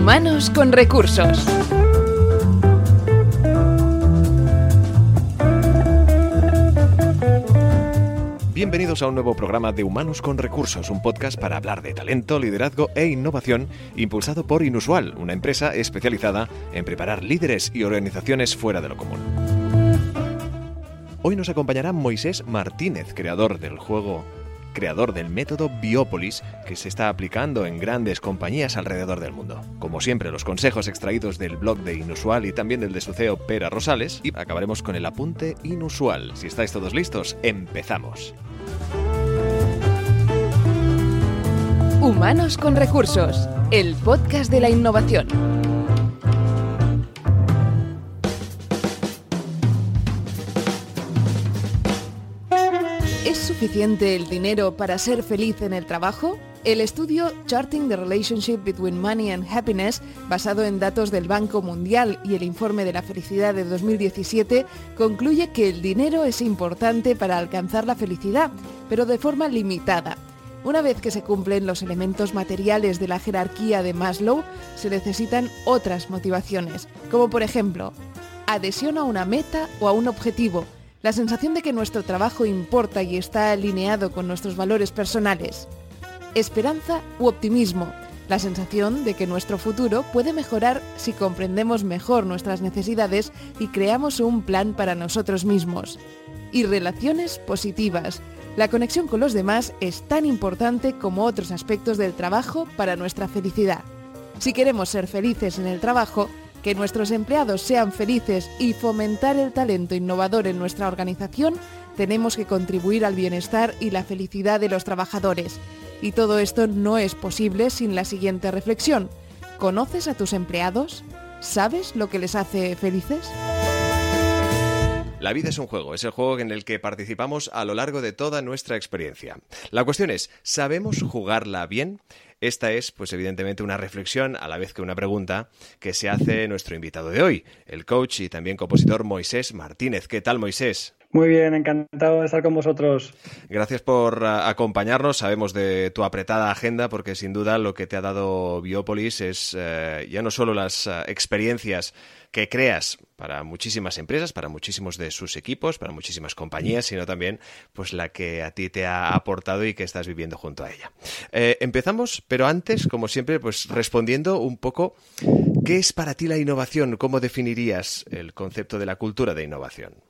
Humanos con recursos. Bienvenidos a un nuevo programa de Humanos con Recursos, un podcast para hablar de talento, liderazgo e innovación, impulsado por Inusual, una empresa especializada en preparar líderes y organizaciones fuera de lo común. Hoy nos acompañará Moisés Martínez, creador del juego creador del método Biopolis que se está aplicando en grandes compañías alrededor del mundo. Como siempre, los consejos extraídos del blog de Inusual y también del de su CEO Pera Rosales y acabaremos con el apunte inusual. Si estáis todos listos, empezamos. Humanos con recursos, el podcast de la innovación. ¿Es suficiente el dinero para ser feliz en el trabajo? El estudio Charting the Relationship Between Money and Happiness, basado en datos del Banco Mundial y el informe de la felicidad de 2017, concluye que el dinero es importante para alcanzar la felicidad, pero de forma limitada. Una vez que se cumplen los elementos materiales de la jerarquía de Maslow, se necesitan otras motivaciones, como por ejemplo, adhesión a una meta o a un objetivo, la sensación de que nuestro trabajo importa y está alineado con nuestros valores personales, esperanza u optimismo, la sensación de que nuestro futuro puede mejorar si comprendemos mejor nuestras necesidades y creamos un plan para nosotros mismos, y relaciones positivas, la conexión con los demás es tan importante como otros aspectos del trabajo para nuestra felicidad. Si queremos ser felices en el trabajo, que nuestros empleados sean felices y fomentar el talento innovador en nuestra organización, tenemos que contribuir al bienestar y la felicidad de los trabajadores. Y todo esto no es posible sin la siguiente reflexión. ¿Conoces a tus empleados? ¿Sabes lo que les hace felices? La vida es un juego, es el juego en el que participamos a lo largo de toda nuestra experiencia. La cuestión es, ¿sabemos jugarla bien? Esta es, pues evidentemente, una reflexión a la vez que una pregunta que se hace nuestro invitado de hoy, el coach y también compositor Moisés Martínez. ¿Qué tal, Moisés? Muy bien, encantado de estar con vosotros. Gracias por uh, acompañarnos. Sabemos de tu apretada agenda porque sin duda lo que te ha dado Biopolis es uh, ya no solo las uh, experiencias que creas para muchísimas empresas, para muchísimos de sus equipos, para muchísimas compañías, sino también pues la que a ti te ha aportado y que estás viviendo junto a ella. Eh, empezamos, pero antes, como siempre, pues respondiendo un poco ¿qué es para ti la innovación? ¿Cómo definirías el concepto de la cultura de innovación?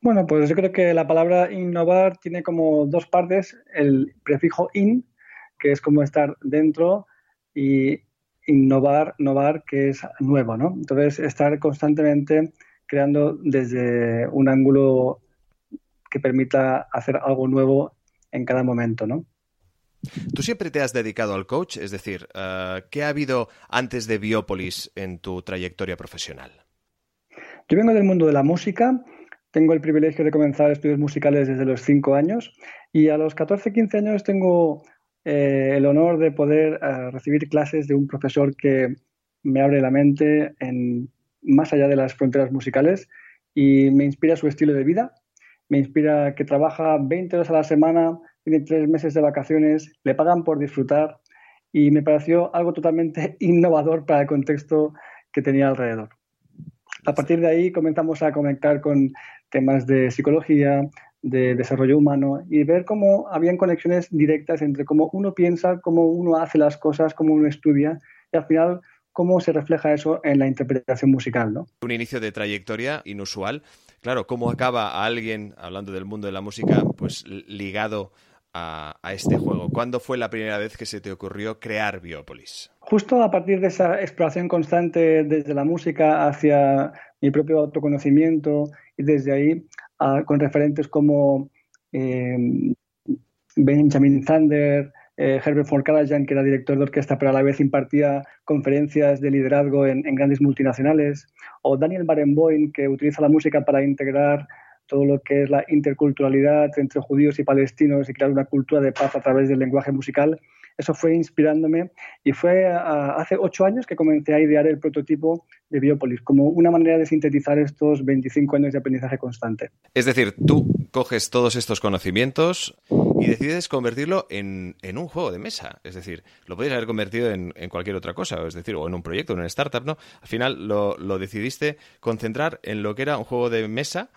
Bueno, pues yo creo que la palabra innovar tiene como dos partes, el prefijo in, que es como estar dentro, y innovar, innovar, que es nuevo, ¿no? Entonces, estar constantemente creando desde un ángulo que permita hacer algo nuevo en cada momento, ¿no? Tú siempre te has dedicado al coach, es decir, uh, ¿qué ha habido antes de Biopolis en tu trayectoria profesional? Yo vengo del mundo de la música, tengo el privilegio de comenzar estudios musicales desde los 5 años y a los 14, 15 años tengo eh, el honor de poder uh, recibir clases de un profesor que me abre la mente en, más allá de las fronteras musicales y me inspira su estilo de vida, me inspira que trabaja 20 horas a la semana, tiene tres meses de vacaciones, le pagan por disfrutar y me pareció algo totalmente innovador para el contexto que tenía alrededor. A partir de ahí comenzamos a conectar con temas de psicología, de desarrollo humano y ver cómo habían conexiones directas entre cómo uno piensa, cómo uno hace las cosas, cómo uno estudia y al final cómo se refleja eso en la interpretación musical. ¿no? Un inicio de trayectoria inusual. Claro, cómo acaba a alguien, hablando del mundo de la música, pues ligado a, a, este juego. ¿Cuándo fue la primera vez que se te ocurrió crear Biopolis? Justo a partir de esa exploración constante desde la música hacia mi propio autoconocimiento y desde ahí con referentes como eh, Benjamin Zander, eh, Herbert von Karajan, que era director de orquesta, pero a la vez impartía conferencias de liderazgo en, en grandes multinacionales, o Daniel Barenboim, que utiliza la música para integrar todo lo que es la interculturalidad entre judíos y palestinos y crear una cultura de paz a través del lenguaje musical. Eso fue inspirándome y fue a, hace ocho años que comencé a idear el prototipo de Biopolis como una manera de sintetizar estos 25 años de aprendizaje constante. Es decir, tú coges todos estos conocimientos y decides convertirlo en, un juego de mesa. Es decir, lo podías haber convertido en, cualquier otra cosa, es decir, o en un proyecto, en una startup, ¿no? Al final lo, lo decidiste concentrar en lo que era un juego de mesa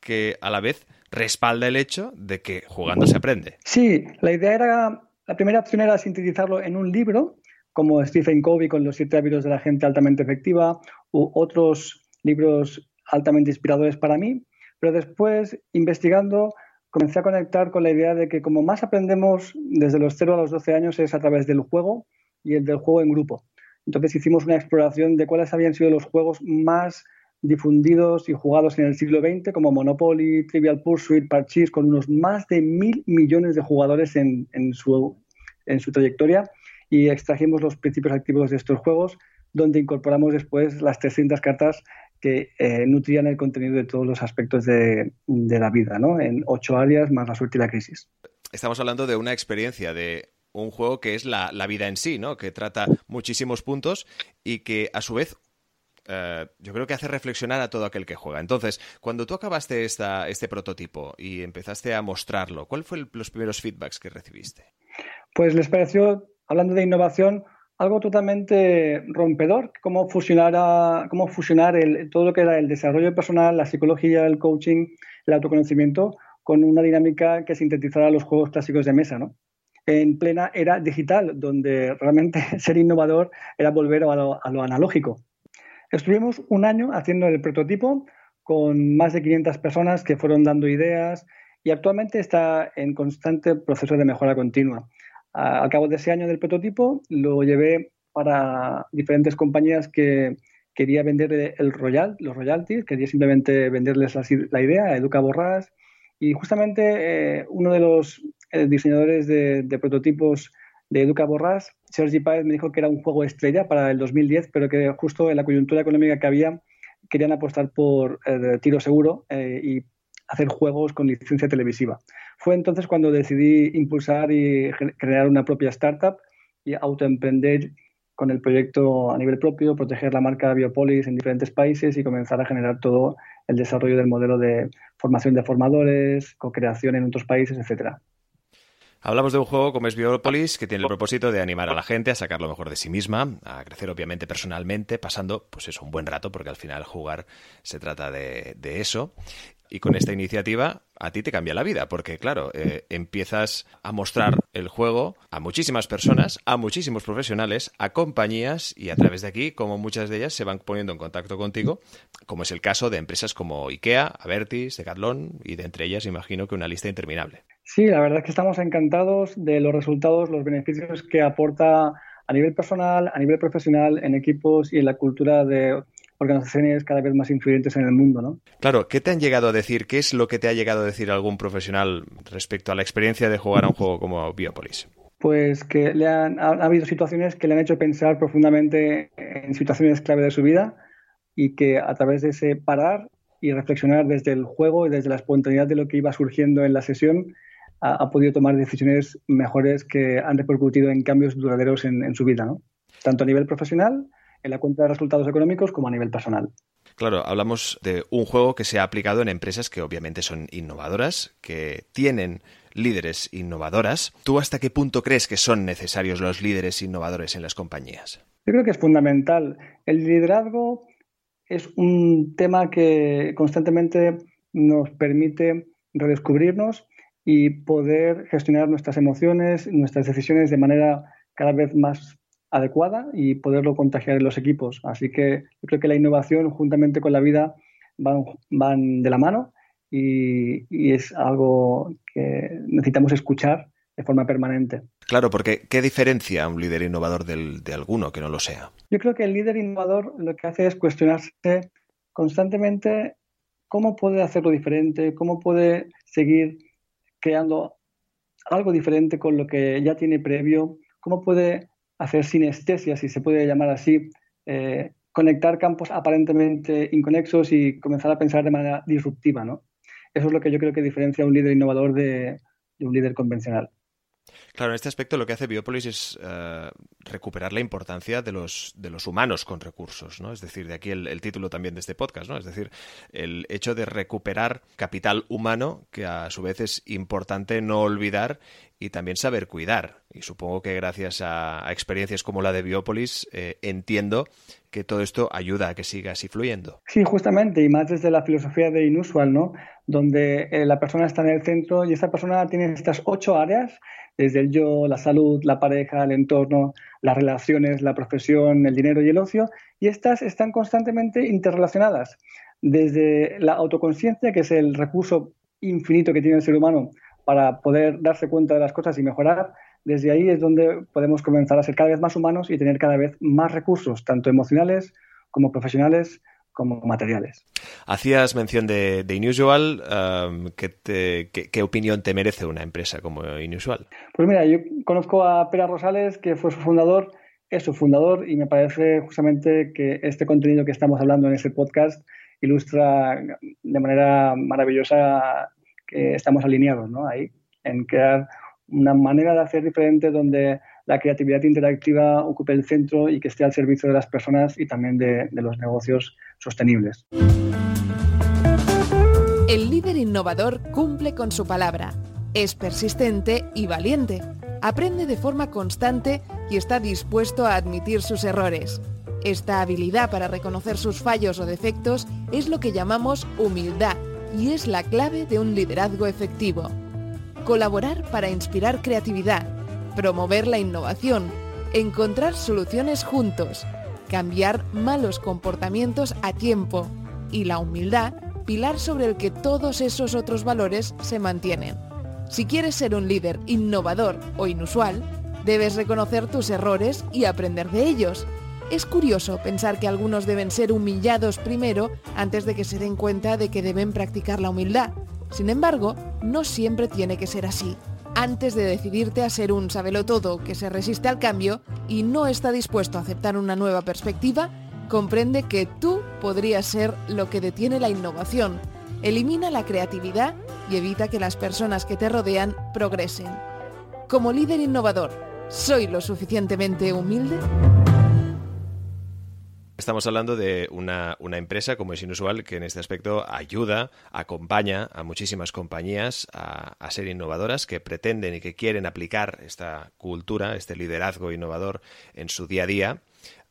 que a la vez respalda el hecho de que jugando se aprende. Sí, la idea era, la primera opción era sintetizarlo en un libro, como Stephen Covey con los siete hábitos de la gente altamente efectiva, u otros libros altamente inspiradores para mí, pero después, investigando, comencé a conectar con la idea de que como más aprendemos desde los 0 a los 12 años es a través del juego y el del juego en grupo. Entonces hicimos una exploración de cuáles habían sido los juegos más difundidos y jugados en el siglo XX, como Monopoly, Trivial Pursuit, Parchís, con unos más de mil millones de jugadores en, su, en su trayectoria, y extrajimos los principios activos de estos juegos, donde incorporamos después las 300 cartas que eh, nutrían el contenido de todos los aspectos de, la vida, ¿no? En ocho áreas más la suerte y la crisis. Estamos hablando de una experiencia de un juego que es la, vida en sí, ¿no? Que trata muchísimos puntos y que a su vez eh, yo creo que hace reflexionar a todo aquel que juega. Entonces, cuando tú acabaste esta, este prototipo y empezaste a mostrarlo, ¿cuáles fueron los primeros feedbacks que recibiste? Pues les pareció, hablando de innovación, algo totalmente rompedor, cómo fusionar, cómo fusionar el, todo lo que era el desarrollo personal, la psicología, el coaching, el autoconocimiento, con una dinámica que sintetizara los juegos clásicos de mesa, ¿no? En plena era digital, donde realmente ser innovador era volver a lo, a lo analógico. Estuvimos un año haciendo el prototipo con más de 500 personas que fueron dando ideas y actualmente está en constante proceso de mejora continua. Al cabo de ese año del prototipo lo llevé para diferentes compañías que quería vender el royal, los royalties, quería simplemente venderles la, idea a Educa Borrás. Y justamente eh, uno de los eh, diseñadores de, prototipos de Educa Borrás, Sergi Páez, me dijo que era un juego estrella para el 2010, pero que justo en la coyuntura económica que había querían apostar por eh, tiro seguro y hacer juegos con licencia televisiva. Fue entonces cuando decidí impulsar y crear una propia startup y autoemprender con el proyecto a nivel propio, proteger la marca Biopolis en diferentes países y comenzar a generar todo el desarrollo del modelo de formación de formadores, co-creación en otros países, etcétera. Hablamos de un juego como es Biopolis que tiene el propósito de animar a la gente a sacar lo mejor de sí misma, a crecer obviamente personalmente, pasando pues eso, un buen rato, porque al final jugar se trata de, de eso. Y con esta iniciativa a ti te cambia la vida, porque claro, eh, empiezas a mostrar el juego a muchísimas personas, a muchísimos profesionales, a compañías y a través de aquí, como muchas de ellas se van poniendo en contacto contigo, como es el caso de empresas como IKEA, Avertis, Decathlon y de entre ellas imagino que una lista interminable. Sí, la verdad es que estamos encantados de los resultados, los beneficios que aporta a nivel personal, a nivel profesional, en equipos y en la cultura de organizaciones cada vez más influyentes en el mundo, ¿no? Claro, ¿qué te han llegado a decir? ¿Qué es lo que te ha llegado a decir algún profesional respecto a la experiencia de jugar a un juego como Biopolis? Pues que le han, ha, habido situaciones que le han hecho pensar profundamente en situaciones clave de su vida y que a través de ese parar y reflexionar desde el juego y desde la espontaneidad de lo que iba surgiendo en la sesión, ha, podido tomar decisiones mejores que han repercutido en cambios duraderos en, en su vida, ¿no? Tanto a nivel profesional en la cuenta de resultados económicos como a nivel personal. Claro, hablamos de un juego que se ha aplicado en empresas que obviamente son innovadoras, que tienen líderes innovadoras. ¿Tú hasta qué punto crees que son necesarios los líderes innovadores en las compañías? Yo creo que es fundamental. El liderazgo es un tema que constantemente nos permite redescubrirnos y poder gestionar nuestras emociones, nuestras decisiones de manera cada vez más adecuada y poderlo contagiar en los equipos. Así que yo creo que la innovación juntamente con la vida van, van de la mano y, es algo que necesitamos escuchar de forma permanente. Claro, porque ¿qué diferencia un líder innovador del, de alguno que no lo sea? Yo creo que el líder innovador lo que hace es cuestionarse constantemente cómo puede hacerlo diferente, cómo puede seguir creando algo diferente con lo que ya tiene previo, cómo puede hacer sinestesia, si se puede llamar así, eh, conectar campos aparentemente inconexos y comenzar a pensar de manera disruptiva, ¿no? Eso es lo que yo creo que diferencia a un líder innovador de, un líder convencional. Claro, en este aspecto lo que hace Biopolis es eh, recuperar la importancia de los, de los humanos con recursos, ¿no? Es decir, de aquí el, título también de este podcast, ¿no? Es decir, el hecho de recuperar capital humano que a su vez es importante no olvidar y también saber cuidar. Y supongo que gracias a, experiencias como la de Biopolis eh, entiendo que todo esto ayuda a que siga así fluyendo. Sí, justamente, y más desde la filosofía de Inusual, ¿no? Donde eh, la persona está en el centro y esta persona tiene estas ocho áreas desde el yo, la salud, la pareja, el entorno, las relaciones, la profesión, el dinero y el ocio, y estas están constantemente interrelacionadas. Desde la autoconciencia, que es el recurso infinito que tiene el ser humano para poder darse cuenta de las cosas y mejorar, desde ahí es donde podemos comenzar a ser cada vez más humanos y tener cada vez más recursos, tanto emocionales como profesionales, como materiales. Hacías mención de, Inusual. Um, ¿qué, opinión te merece una empresa como Inusual? Pues mira, yo conozco a Pera Rosales, que fue su fundador, es su fundador, y me parece justamente que este contenido que estamos hablando en este podcast ilustra de manera maravillosa que estamos alineados ¿no? ahí, en crear una manera de hacer diferente donde la creatividad interactiva ocupe el centro y que esté al servicio de las personas y también de, los negocios sostenibles. El líder innovador cumple con su palabra, es persistente y valiente, aprende de forma constante y está dispuesto a admitir sus errores. Esta habilidad para reconocer sus fallos o defectos es lo que llamamos humildad y es la clave de un liderazgo efectivo. Colaborar para inspirar creatividad, promover la innovación, encontrar soluciones juntos, cambiar malos comportamientos a tiempo y la humildad, pilar sobre el que todos esos otros valores se mantienen. Si quieres ser un líder innovador o inusual, debes reconocer tus errores y aprender de ellos. Es curioso pensar que algunos deben ser humillados primero antes de que se den cuenta de que deben practicar la humildad. Sin embargo, no siempre tiene que ser así antes de decidirte a ser un todo que se resiste al cambio y no está dispuesto a aceptar una nueva perspectiva, comprende que tú podrías ser lo que detiene la innovación, elimina la creatividad y evita que las personas que te rodean progresen. Como líder innovador, ¿soy lo suficientemente humilde? Estamos hablando de una, empresa, como es inusual, que en este aspecto ayuda, acompaña a muchísimas compañías a, ser innovadoras que pretenden y que quieren aplicar esta cultura, este liderazgo innovador en su día a día.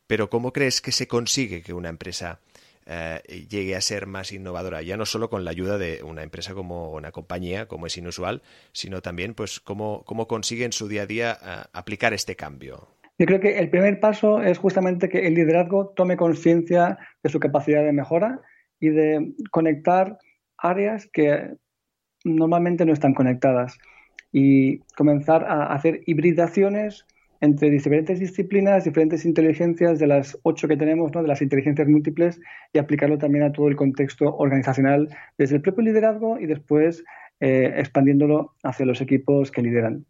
Pero ¿cómo crees que se consigue que una empresa eh, llegue a ser más innovadora? Ya no solo con la ayuda de una empresa como una compañía, como es inusual, sino también pues cómo, cómo consigue en su día a día eh, aplicar este cambio. Yo creo que el primer paso es justamente que el liderazgo tome conciencia de su capacidad de mejora y de conectar áreas que normalmente no están conectadas y comenzar a hacer hibridaciones entre diferentes disciplinas, diferentes inteligencias de las ocho que tenemos, ¿no? de las inteligencias múltiples, y aplicarlo también a todo el contexto organizacional desde el propio liderazgo y después eh, expandiéndolo hacia los equipos que lideran.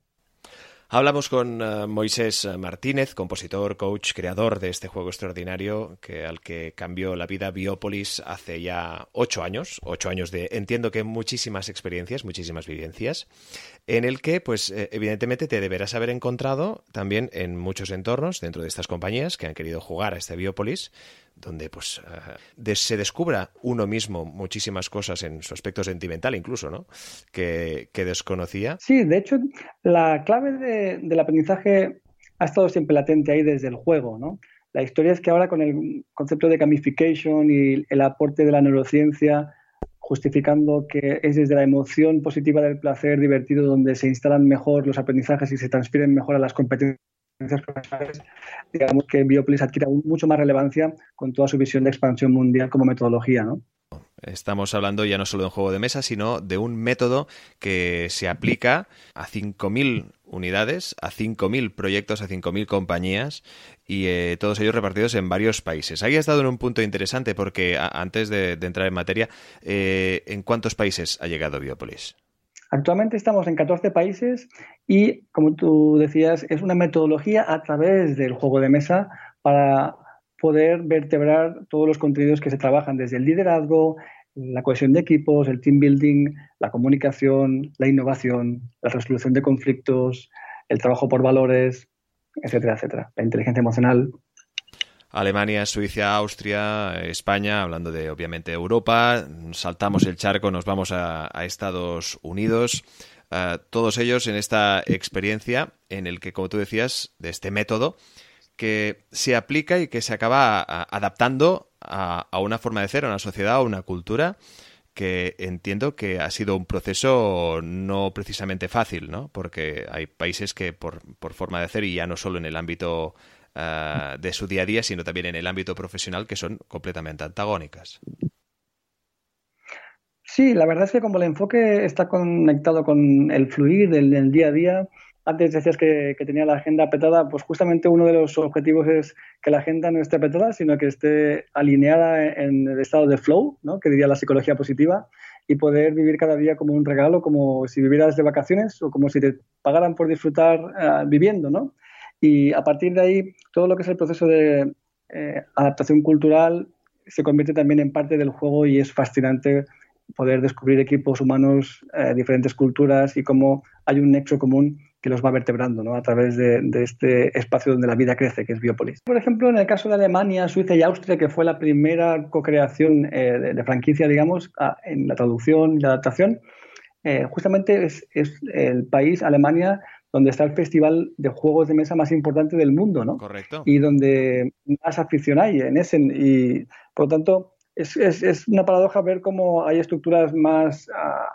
Hablamos con eh, Moisés Martínez, compositor, coach, creador de este juego extraordinario que al que cambió la vida Biopolis hace ya ocho años, ocho años de entiendo que muchísimas experiencias, muchísimas vivencias, en el que, pues, eh, evidentemente te deberás haber encontrado también en muchos entornos dentro de estas compañías que han querido jugar a este Biopolis donde pues eh, se descubra uno mismo muchísimas cosas en su aspecto sentimental incluso, ¿no? Que, desconocía. Sí, de hecho, la clave del aprendizaje ha estado siempre latente ahí desde el juego, ¿no? La historia es que ahora con el concepto de gamification y el aporte de la neurociencia, justificando que es desde la emoción positiva del placer divertido donde se instalan mejor los aprendizajes y se transfieren mejor a las competencias digamos que Biopolis adquiere mucho más relevancia con toda su visión de expansión mundial como metodología, ¿no? Estamos hablando ya no solo de un juego de mesa, sino de un método que se aplica a 5.000 unidades, a 5.000 proyectos, a 5.000 compañías y eh, todos ellos repartidos en varios países. Ahí has dado en un punto interesante porque antes de, entrar en materia, eh, ¿en cuántos países ha llegado Biopolis? Actualmente estamos en 14 países y, como tú decías, es una metodología a través del juego de mesa para poder vertebrar todos los contenidos que se trabajan desde el liderazgo, la cohesión de equipos, el team building, la comunicación, la innovación, la resolución de conflictos, el trabajo por valores, etcétera, etcétera. La inteligencia emocional. Alemania, Suiza, Austria, España, hablando de obviamente Europa, saltamos el charco, nos vamos a, Estados Unidos. Eh, todos ellos en esta experiencia en el que, como tú decías, de este método que se aplica y que se acaba adaptando a, una forma de ser, a una sociedad, a una cultura que entiendo que ha sido un proceso no precisamente fácil, ¿no? Porque hay países que por, por forma de hacer, y ya no solo en el ámbito uh, de su día a día, sino también en el ámbito profesional, que son completamente antagónicas. Sí, la verdad es que como el enfoque está conectado con el fluir del, día a día, antes decías que, tenía la agenda petada, pues justamente uno de los objetivos es que la agenda no esté petada, sino que esté alineada en el estado de flow, ¿no? que diría la psicología positiva, y poder vivir cada día como un regalo, como si vivieras de vacaciones o como si te pagaran por disfrutar eh, viviendo. ¿no? Y a partir de ahí, todo lo que es el proceso de eh, adaptación cultural se convierte también en parte del juego y es fascinante poder descubrir equipos humanos, eh, diferentes culturas y cómo hay un nexo común que los va vertebrando ¿no? a través de, este espacio donde la vida crece, que es Biopolis. Por ejemplo, en el caso de Alemania, Suiza y Austria, que fue la primera co-creación eh, de, franquicia, digamos, en la traducción y la adaptación, eh, justamente es, el país, Alemania, donde está el festival de juegos de mesa más importante del mundo, ¿no? Correcto. Y donde más afición hay en ese. Y, por lo tanto, es, es una paradoja ver cómo hay estructuras más ah,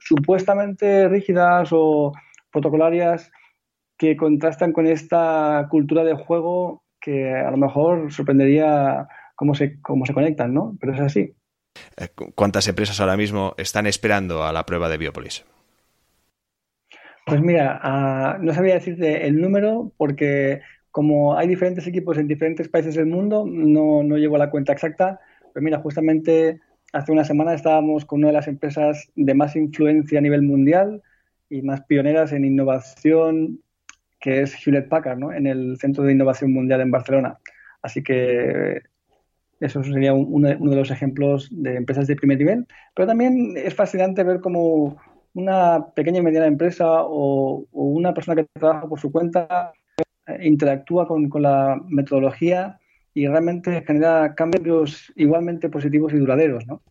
supuestamente rígidas o protocolarias que contrastan con esta cultura de juego que a lo mejor sorprendería cómo se, cómo se conectan, ¿no? Pero es así. Eh, ¿Cuántas empresas ahora mismo están esperando a la prueba de Biopolis? Pues mira, no sabía decirte el número porque como hay diferentes equipos en diferentes países del mundo, no, no llevo la cuenta exacta. Pero mira, justamente hace una semana estábamos con una de las empresas de más influencia a nivel mundial, y más pioneras en innovación, que es Hewlett Packard, ¿no? en el Centro de Innovación Mundial en Barcelona. Así que eso sería uno de los ejemplos de empresas de primer nivel. Pero también es fascinante ver cómo una pequeña y mediana empresa o, una persona que trabaja por su cuenta eh, interactúa con, con, la metodología y realmente genera cambios igualmente positivos y duraderos, ¿no?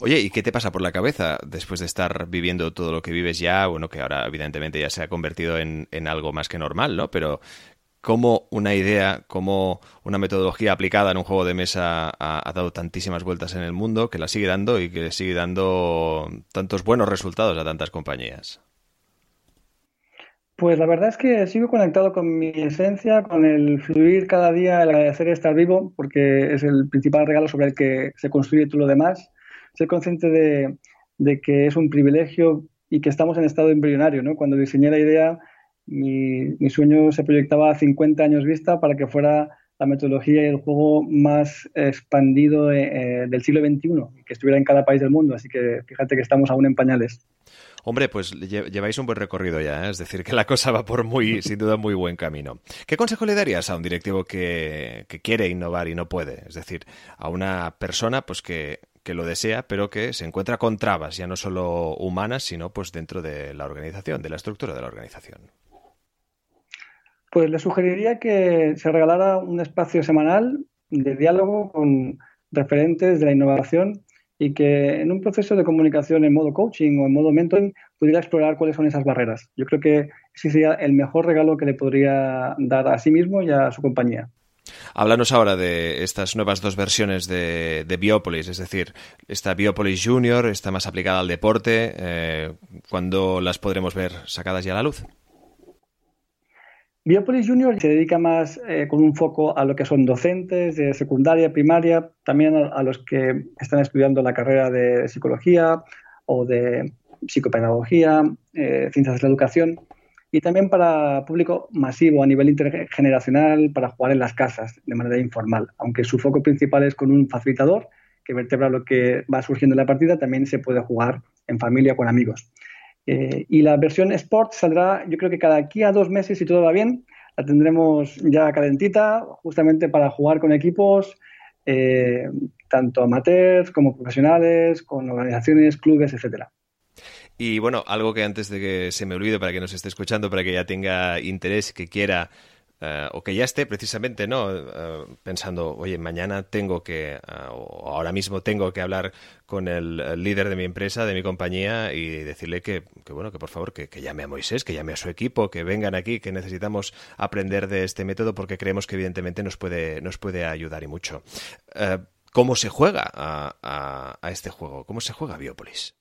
Oye, ¿y qué te pasa por la cabeza después de estar viviendo todo lo que vives ya? Bueno, que ahora evidentemente ya se ha convertido en, algo más que normal, ¿no? Pero cómo una idea, cómo una metodología aplicada en un juego de mesa ha, dado tantísimas vueltas en el mundo, que la sigue dando y que sigue dando tantos buenos resultados a tantas compañías. Pues la verdad es que sigo conectado con mi esencia, con el fluir cada día, el agradecer estar vivo, porque es el principal regalo sobre el que se construye todo lo demás ser consciente de, que es un privilegio y que estamos en estado embrionario. ¿no? Cuando diseñé la idea, mi, sueño se proyectaba a 50 años vista para que fuera la metodología y el juego más expandido eh, del siglo XXI, que estuviera en cada país del mundo. Así que fíjate que estamos aún en pañales. Hombre, pues lleváis un buen recorrido ya, ¿eh? es decir, que la cosa va por muy, sin duda, muy buen camino. ¿Qué consejo le darías a un directivo que, que quiere innovar y no puede? Es decir, a una persona pues que que lo desea, pero que se encuentra con trabas, ya no solo humanas, sino pues dentro de la organización, de la estructura de la organización. Pues le sugeriría que se regalara un espacio semanal de diálogo con referentes de la innovación y que en un proceso de comunicación en modo coaching o en modo mentoring pudiera explorar cuáles son esas barreras. Yo creo que ese sería el mejor regalo que le podría dar a sí mismo y a su compañía. Háblanos ahora de estas nuevas dos versiones de, Biopolis, es decir, esta Biopolis Junior está más aplicada al deporte. Eh, ¿Cuándo las podremos ver sacadas ya a la luz? Biopolis Junior se dedica más eh, con un foco a lo que son docentes de secundaria, primaria, también a, los que están estudiando la carrera de psicología o de psicopedagogía, eh, ciencias de la educación y también para público masivo a nivel intergeneracional para jugar en las casas de manera informal. Aunque su foco principal es con un facilitador que vertebra lo que va surgiendo en la partida, también se puede jugar en familia con amigos. Eh, y la versión Sport saldrá, yo creo que cada aquí a dos meses, si todo va bien, la tendremos ya calentita, justamente para jugar con equipos, eh, tanto amateurs como profesionales, con organizaciones, clubes, etcétera. Y bueno, algo que antes de que se me olvide para que nos esté escuchando, para que ya tenga interés, que quiera eh, o que ya esté precisamente no eh, pensando oye mañana tengo que eh, o ahora mismo tengo que hablar con el, líder de mi empresa de mi compañía y decirle que, bueno que por favor que, llame a Moisés que llame a su equipo que vengan aquí que necesitamos aprender de este método porque creemos que evidentemente nos puede nos puede ayudar y mucho cómo se juega a, a este juego cómo se juega Biopolis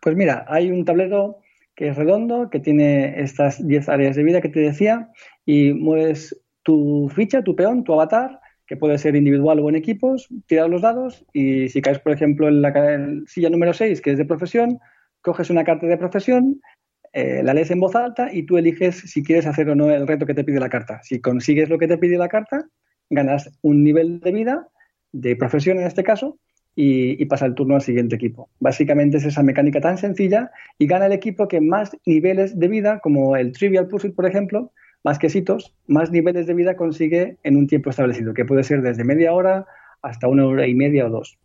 pues mira hay un tablero que es redondo, que tiene estas 10 áreas de vida que te decía, y mueves tu ficha, tu peón, tu avatar, que puede ser individual o en equipos, tiras los dados y si caes, por ejemplo, en la silla número 6, que es de profesión, coges una carta de profesión, eh, la lees en voz alta y tú eliges si quieres hacer o no el reto que te pide la carta. Si consigues lo que te pide la carta, ganas un nivel de vida, de profesión en este caso, y, pasa el turno al siguiente equipo. Básicamente es esa mecánica tan sencilla y gana el equipo que más niveles de vida, como el Trivial Pursuit, por ejemplo, más quesitos, más niveles de vida consigue en un tiempo establecido, que puede ser desde media hora hasta una hora y media o dos.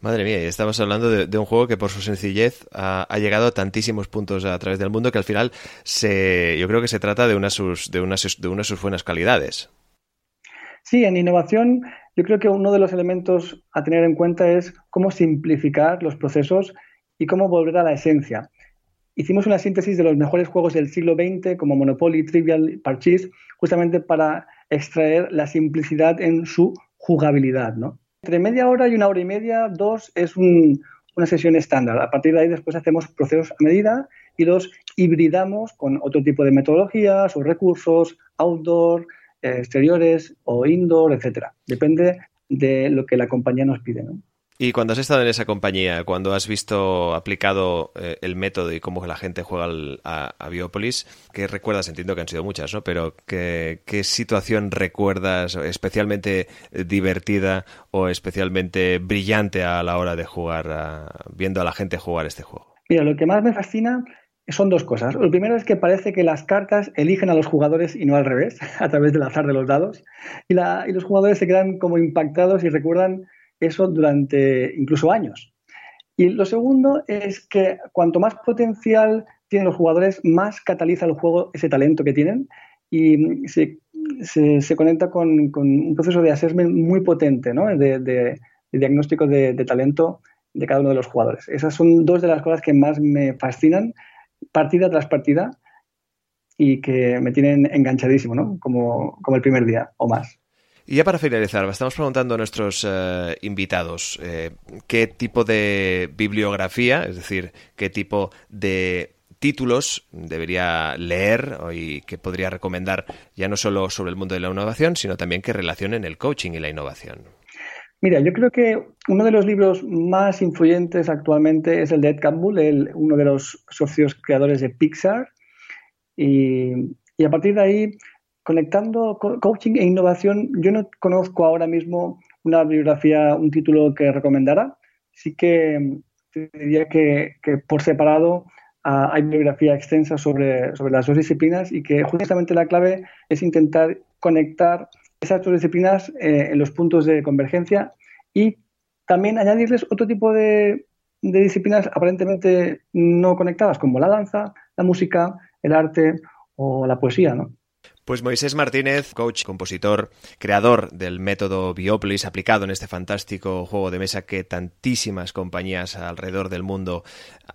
Madre mía, estamos hablando de, un juego que por su sencillez ha, llegado a tantísimos puntos a través del mundo que al final se, yo creo que se trata de una de, de una de sus buenas calidades. Sí, en innovación yo creo que uno de los elementos a tener en cuenta es cómo simplificar los procesos y cómo volver a la esencia. Hicimos una síntesis de los mejores juegos del siglo XX como Monopoly, Trivial, Parchís, justamente para extraer la simplicidad en su jugabilidad. ¿no? Entre media hora y una hora y media, dos, es una sesión estándar. A partir de ahí después hacemos procesos a medida y los hibridamos con otro tipo de metodologías o recursos, outdoor, exteriores o indoor, etcétera. Depende de lo que la compañía nos pide. Y cuando has estado en esa compañía, cuando has visto aplicado eh, el método y cómo la gente juega a, Biopolis, ¿qué recuerdas? Entiendo que han sido muchas, ¿no? Pero ¿qué, ¿qué, situación recuerdas especialmente divertida o especialmente brillante a la hora de jugar, viendo a la gente jugar este juego? Mira, lo que más me fascina son dos cosas. Lo primero es que parece que las cartas eligen a los jugadores y no al revés, a través del azar de los dados. Y, los jugadores se quedan como impactados y recuerdan eso durante incluso años. Y lo segundo es que cuanto más potencial tienen los jugadores, más cataliza el juego ese talento que tienen y se, conecta con, un proceso de assessment muy potente, ¿no? de, diagnóstico de, de talento de cada uno de los jugadores. Esas son dos de las cosas que más me fascinan partida tras partida y que me tienen enganchadísimo, ¿no? Como, como el primer día o más. Y ya para finalizar, estamos preguntando a nuestros eh, invitados eh, qué tipo de bibliografía, es decir, qué tipo de títulos debería leer y qué podría recomendar ya no solo sobre el mundo de la innovación, sino también que relacionen el coaching y la innovación. Mira, yo creo que uno de los libros más influyentes actualmente es el de Ed Campbell, uno de los socios creadores de Pixar. Y, a partir de ahí, conectando coaching e innovación, yo no conozco ahora mismo una bibliografía, un título que recomendara. Sí que diría que, por separado ah, hay bibliografía extensa sobre, sobre las dos disciplinas y que justamente la clave es intentar conectar esas dos disciplinas eh, en los puntos de convergencia y también añadirles otro tipo de, disciplinas aparentemente no conectadas, como la danza, la música, el arte o la poesía, ¿no? Pues Moisés Martínez, coach, compositor, creador del método Biopolis aplicado en este fantástico juego de mesa que tantísimas compañías alrededor del mundo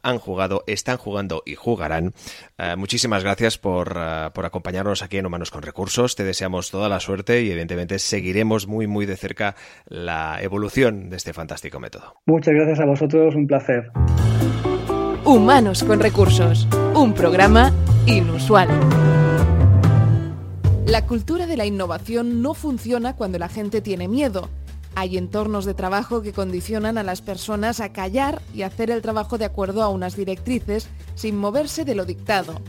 han jugado, están jugando y jugarán. Eh, muchísimas gracias por, eh, por, acompañarnos aquí en Humanos con Recursos. Te deseamos toda la suerte y evidentemente seguiremos muy muy de cerca la evolución de este fantástico método. Muchas gracias a vosotros, un placer. Humanos con Recursos, un programa inusual. La cultura de la innovación no funciona cuando la gente tiene miedo. Hay entornos de trabajo que condicionan a las personas a callar y hacer el trabajo de acuerdo a unas directrices sin moverse de lo dictado.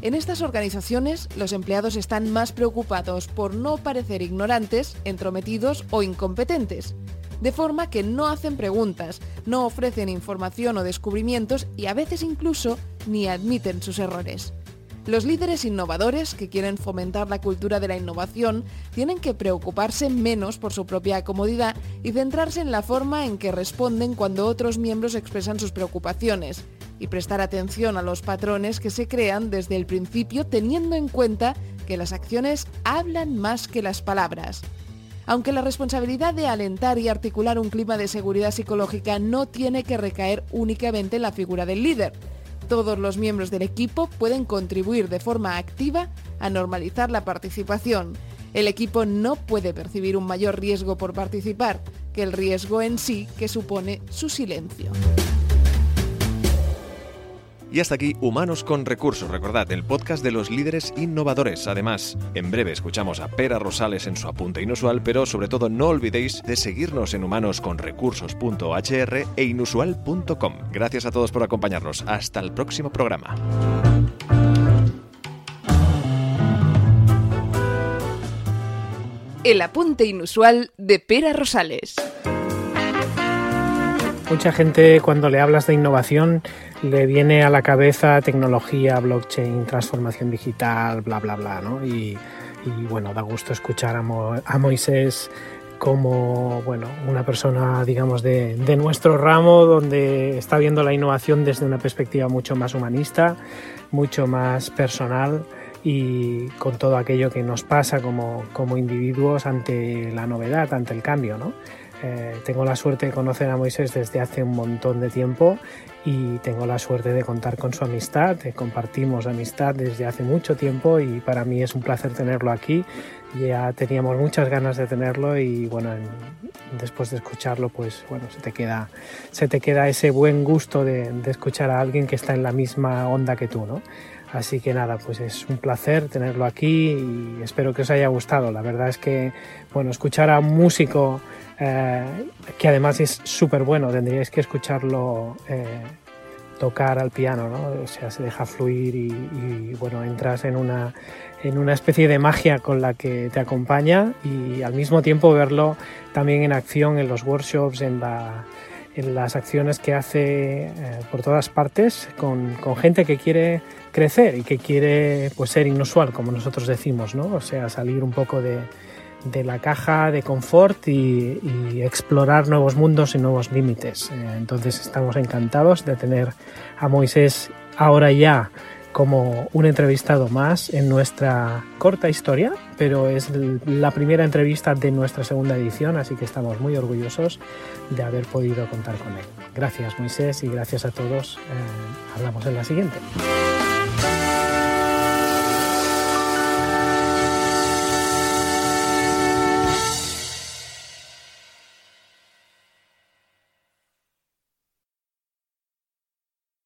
En estas organizaciones, los empleados están más preocupados por no parecer ignorantes, entrometidos o incompetentes, de forma que no hacen preguntas, no ofrecen información o descubrimientos y a veces incluso ni admiten sus errores. Los líderes innovadores que quieren fomentar la cultura de la innovación tienen que preocuparse menos por su propia comodidad y centrarse en la forma en que responden cuando otros miembros expresan sus preocupaciones. y prestar atención a los patrones que se crean desde el principio teniendo en cuenta que las acciones hablan más que las palabras. Aunque la responsabilidad de alentar y articular un clima de seguridad psicológica no tiene que recaer únicamente en la figura del líder, todos los miembros del equipo pueden contribuir de forma activa a normalizar la participación. El equipo no puede percibir un mayor riesgo por participar que el riesgo en sí que supone su silencio. Y hasta aquí Humanos con Recursos. Recordad, el podcast de los líderes innovadores. Además, en breve escuchamos a Pera Rosales en su apunte inusual, pero sobre todo no olvidéis de seguirnos en humanosconrecursos.hr e inusual.com. Gracias a todos por acompañarnos. Hasta el próximo programa. El apunte inusual de Pera Rosales. Mucha gente cuando le hablas de innovación le viene a la cabeza tecnología, blockchain, transformación digital, bla, bla, bla, ¿no? Y, bueno, da gusto escuchar a, Moisés como bueno, una persona, digamos, de, de, nuestro ramo, donde está viendo la innovación desde una perspectiva mucho más humanista, mucho más personal y con todo aquello que nos pasa como, como individuos ante la novedad, ante el cambio, ¿no? Eh, tengo la suerte de conocer a Moisés desde hace un montón de tiempo y tengo la suerte de contar con su amistad. compartimos amistad desde hace mucho tiempo y para mí es un placer tenerlo aquí. Ya teníamos muchas ganas de tenerlo y bueno, después de escucharlo, pues bueno, se te queda, se te queda ese buen gusto de, de escuchar a alguien que está en la misma onda que tú, ¿no? Así que nada, pues es un placer tenerlo aquí y espero que os haya gustado. La verdad es que, bueno, escuchar a un músico eh, que además es súper bueno, tendríais que escucharlo eh, tocar al piano, ¿no? O sea, se deja fluir y, bueno, entras en una, en una especie de magia con la que te acompaña y al mismo tiempo verlo también en acción en los workshops, en la en las acciones que hace eh, por todas partes con, gente que quiere crecer y que quiere pues ser inusual como nosotros decimos no o sea salir un poco de, de la caja de confort y, explorar nuevos mundos y nuevos límites. Eh, entonces estamos encantados de tener a Moisés ahora ya como un entrevistado más en nuestra corta historia, pero es la primera entrevista de nuestra segunda edición, así que estamos muy orgullosos de haber podido contar con él. Gracias Moisés y gracias a todos. Eh, hablamos en la siguiente.